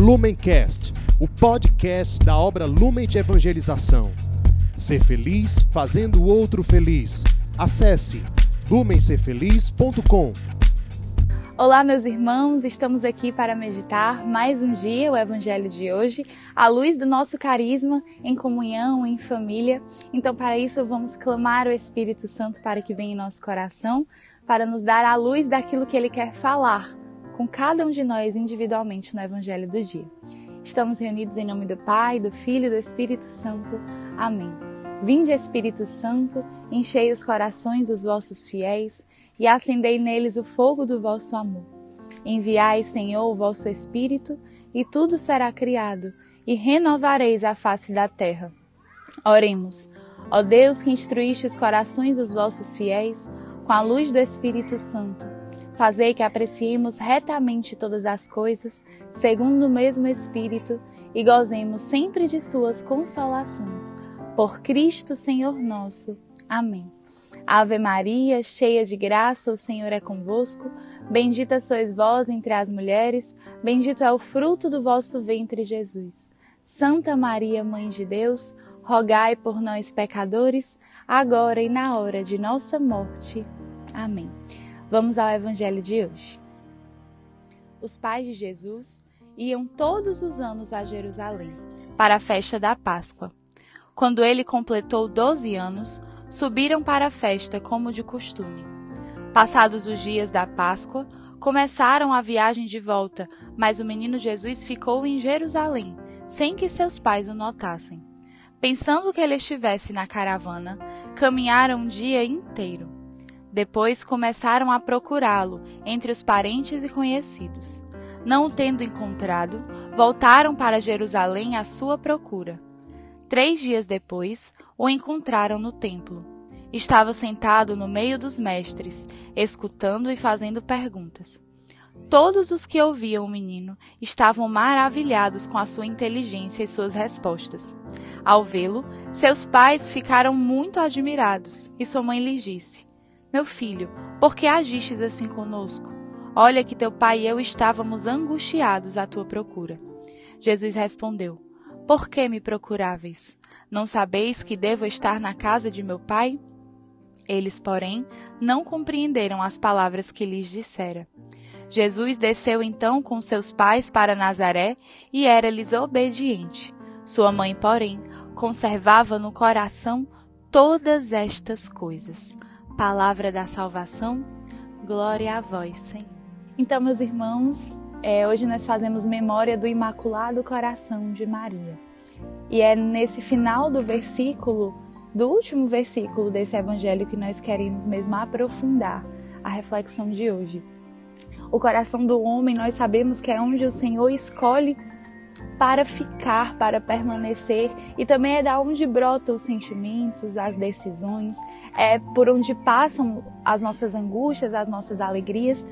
Lumencast, o podcast da obra Lumen de Evangelização. Ser feliz fazendo o outro feliz. Acesse lumencerfeliz.com. Olá, meus irmãos, estamos aqui para meditar mais um dia o Evangelho de hoje, à luz do nosso carisma, em comunhão, em família. Então, para isso, vamos clamar o Espírito Santo para que venha em nosso coração, para nos dar a luz daquilo que ele quer falar com cada um de nós individualmente no Evangelho do dia. Estamos reunidos em nome do Pai, do Filho e do Espírito Santo. Amém. Vinde, Espírito Santo, enchei os corações dos vossos fiéis e acendei neles o fogo do vosso amor. Enviai, Senhor, o vosso Espírito, e tudo será criado, e renovareis a face da terra. Oremos. Ó Deus que instruíste os corações dos vossos fiéis com a luz do Espírito Santo, Fazei que apreciemos retamente todas as coisas, segundo o mesmo Espírito, e gozemos sempre de Suas consolações. Por Cristo, Senhor nosso. Amém. Ave Maria, cheia de graça, o Senhor é convosco. Bendita sois vós entre as mulheres, bendito é o fruto do vosso ventre, Jesus. Santa Maria, Mãe de Deus, rogai por nós, pecadores, agora e na hora de nossa morte. Amém. Vamos ao Evangelho de hoje. Os pais de Jesus iam todos os anos a Jerusalém para a festa da Páscoa. Quando ele completou 12 anos, subiram para a festa como de costume. Passados os dias da Páscoa, começaram a viagem de volta, mas o menino Jesus ficou em Jerusalém, sem que seus pais o notassem. Pensando que ele estivesse na caravana, caminharam um dia inteiro. Depois começaram a procurá-lo entre os parentes e conhecidos. Não o tendo encontrado, voltaram para Jerusalém à sua procura. Três dias depois, o encontraram no templo. Estava sentado no meio dos mestres, escutando e fazendo perguntas. Todos os que ouviam o menino estavam maravilhados com a sua inteligência e suas respostas. Ao vê-lo, seus pais ficaram muito admirados, e sua mãe lhes disse: meu filho, por que agistes assim conosco? Olha que teu pai e eu estávamos angustiados à tua procura. Jesus respondeu: Por que me procuráveis? Não sabeis que devo estar na casa de meu pai? Eles, porém, não compreenderam as palavras que lhes dissera. Jesus desceu então com seus pais para Nazaré e era-lhes obediente. Sua mãe, porém, conservava no coração todas estas coisas palavra da salvação. Glória a vós, Senhor. Então, meus irmãos, é, hoje nós fazemos memória do Imaculado Coração de Maria. E é nesse final do versículo, do último versículo desse evangelho, que nós queremos mesmo aprofundar a reflexão de hoje. O coração do homem, nós sabemos que é onde o Senhor escolhe para ficar, para permanecer, e também é da onde brotam os sentimentos, as decisões, é por onde passam as nossas angústias, as nossas alegrias.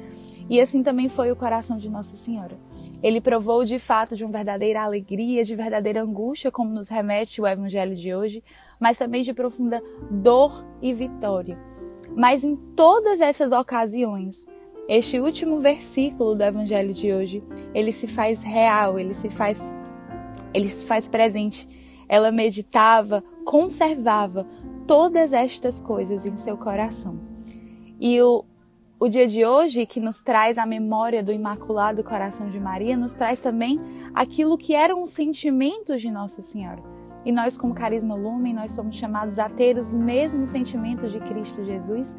E assim também foi o coração de Nossa Senhora. Ele provou de fato de uma verdadeira alegria, de verdadeira angústia, como nos remete o evangelho de hoje, mas também de profunda dor e vitória. Mas em todas essas ocasiões, este último versículo do evangelho de hoje, ele se faz real, ele se faz ele se faz presente. Ela meditava, conservava todas estas coisas em seu coração. E o, o dia de hoje, que nos traz a memória do Imaculado Coração de Maria, nos traz também aquilo que eram os sentimentos de Nossa Senhora. E nós, como Carisma Lumen, nós somos chamados a ter os mesmos sentimentos de Cristo Jesus,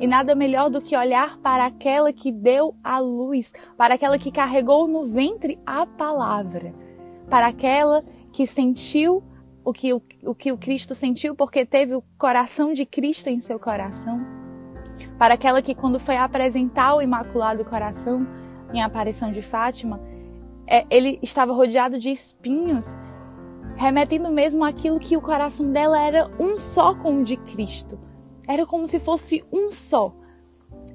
e nada melhor do que olhar para aquela que deu a luz, para aquela que carregou no ventre a palavra, para aquela que sentiu o que o, o que o Cristo sentiu porque teve o coração de Cristo em seu coração, para aquela que quando foi apresentar o Imaculado Coração em aparição de Fátima, é, ele estava rodeado de espinhos, remetendo mesmo aquilo que o coração dela era um só com o de Cristo era como se fosse um só.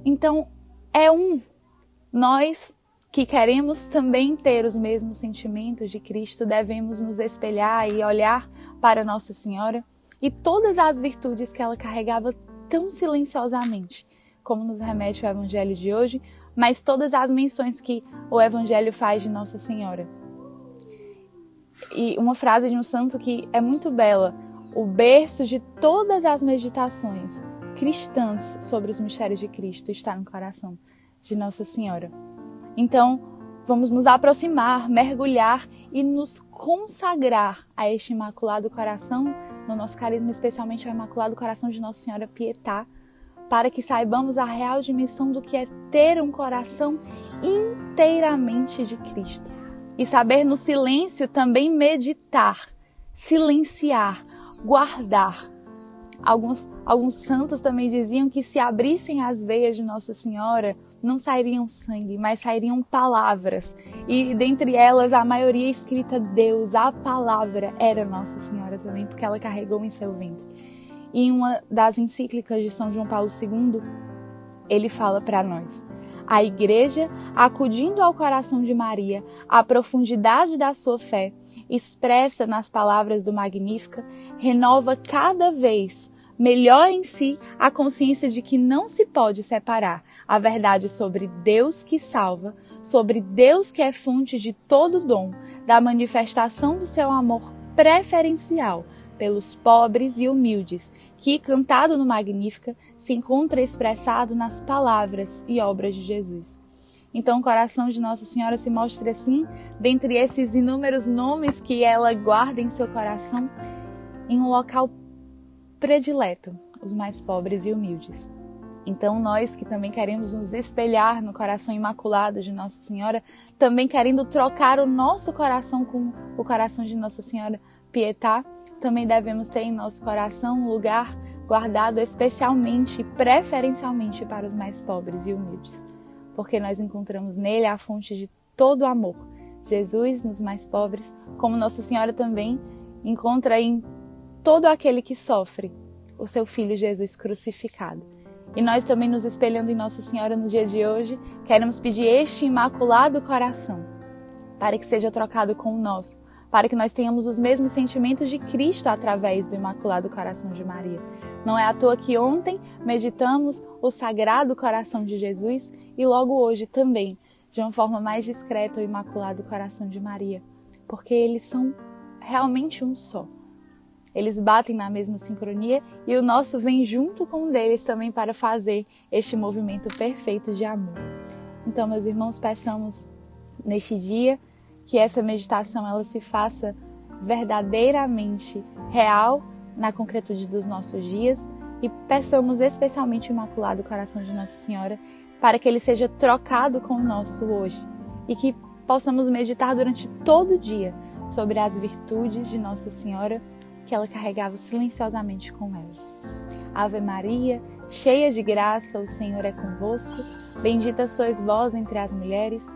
Então, é um. Nós que queremos também ter os mesmos sentimentos de Cristo, devemos nos espelhar e olhar para Nossa Senhora e todas as virtudes que ela carregava tão silenciosamente, como nos remete o Evangelho de hoje, mas todas as menções que o Evangelho faz de Nossa Senhora. e uma frase de um santo que é muito bela: o berço de todas as meditações cristãs sobre os mistérios de Cristo está no coração de Nossa Senhora. Então, vamos nos aproximar, mergulhar e nos consagrar a este Imaculado Coração, no nosso carisma, especialmente ao Imaculado Coração de Nossa Senhora Pietá, para que saibamos a real dimensão do que é ter um coração inteiramente de Cristo. E saber no silêncio também meditar, silenciar, guardar. Alguns, alguns santos também diziam que se abrissem as veias de Nossa Senhora, não sairiam sangue, mas sairiam palavras. E dentre elas, a maioria escrita Deus, a palavra, era Nossa Senhora também, porque ela carregou em seu ventre. E em uma das encíclicas de São João Paulo II, ele fala para nós: a igreja, acudindo ao coração de Maria, a profundidade da sua fé, expressa nas palavras do Magnífica, renova cada vez melhor em si a consciência de que não se pode separar a verdade sobre Deus que salva, sobre Deus que é fonte de todo dom, da manifestação do seu amor preferencial pelos pobres e humildes, que, cantado no Magnífica, se encontra expressado nas palavras e obras de Jesus. Então, o coração de Nossa Senhora se mostra assim, dentre esses inúmeros nomes que ela guarda em seu coração, em um local predileto, os mais pobres e humildes. Então, nós que também queremos nos espelhar no coração imaculado de Nossa Senhora, também querendo trocar o nosso coração com o coração de Nossa Senhora Pietá, também devemos ter em nosso coração um lugar guardado especialmente, preferencialmente para os mais pobres e humildes, porque nós encontramos nele a fonte de todo o amor. Jesus nos mais pobres, como Nossa Senhora também encontra em todo aquele que sofre o seu filho Jesus crucificado. E nós também nos espelhando em Nossa Senhora no dia de hoje, queremos pedir este imaculado coração para que seja trocado com o nosso para que nós tenhamos os mesmos sentimentos de Cristo através do Imaculado Coração de Maria. Não é à toa que ontem meditamos o Sagrado Coração de Jesus e logo hoje também, de uma forma mais discreta, o Imaculado Coração de Maria, porque eles são realmente um só. Eles batem na mesma sincronia e o nosso vem junto com o deles também para fazer este movimento perfeito de amor. Então, meus irmãos, peçamos neste dia que essa meditação ela se faça verdadeiramente real na concretude dos nossos dias e peçamos especialmente o Imaculado Coração de Nossa Senhora para que ele seja trocado com o nosso hoje e que possamos meditar durante todo o dia sobre as virtudes de Nossa Senhora que ela carregava silenciosamente com ela. Ave Maria, cheia de graça, o Senhor é convosco, bendita sois vós entre as mulheres,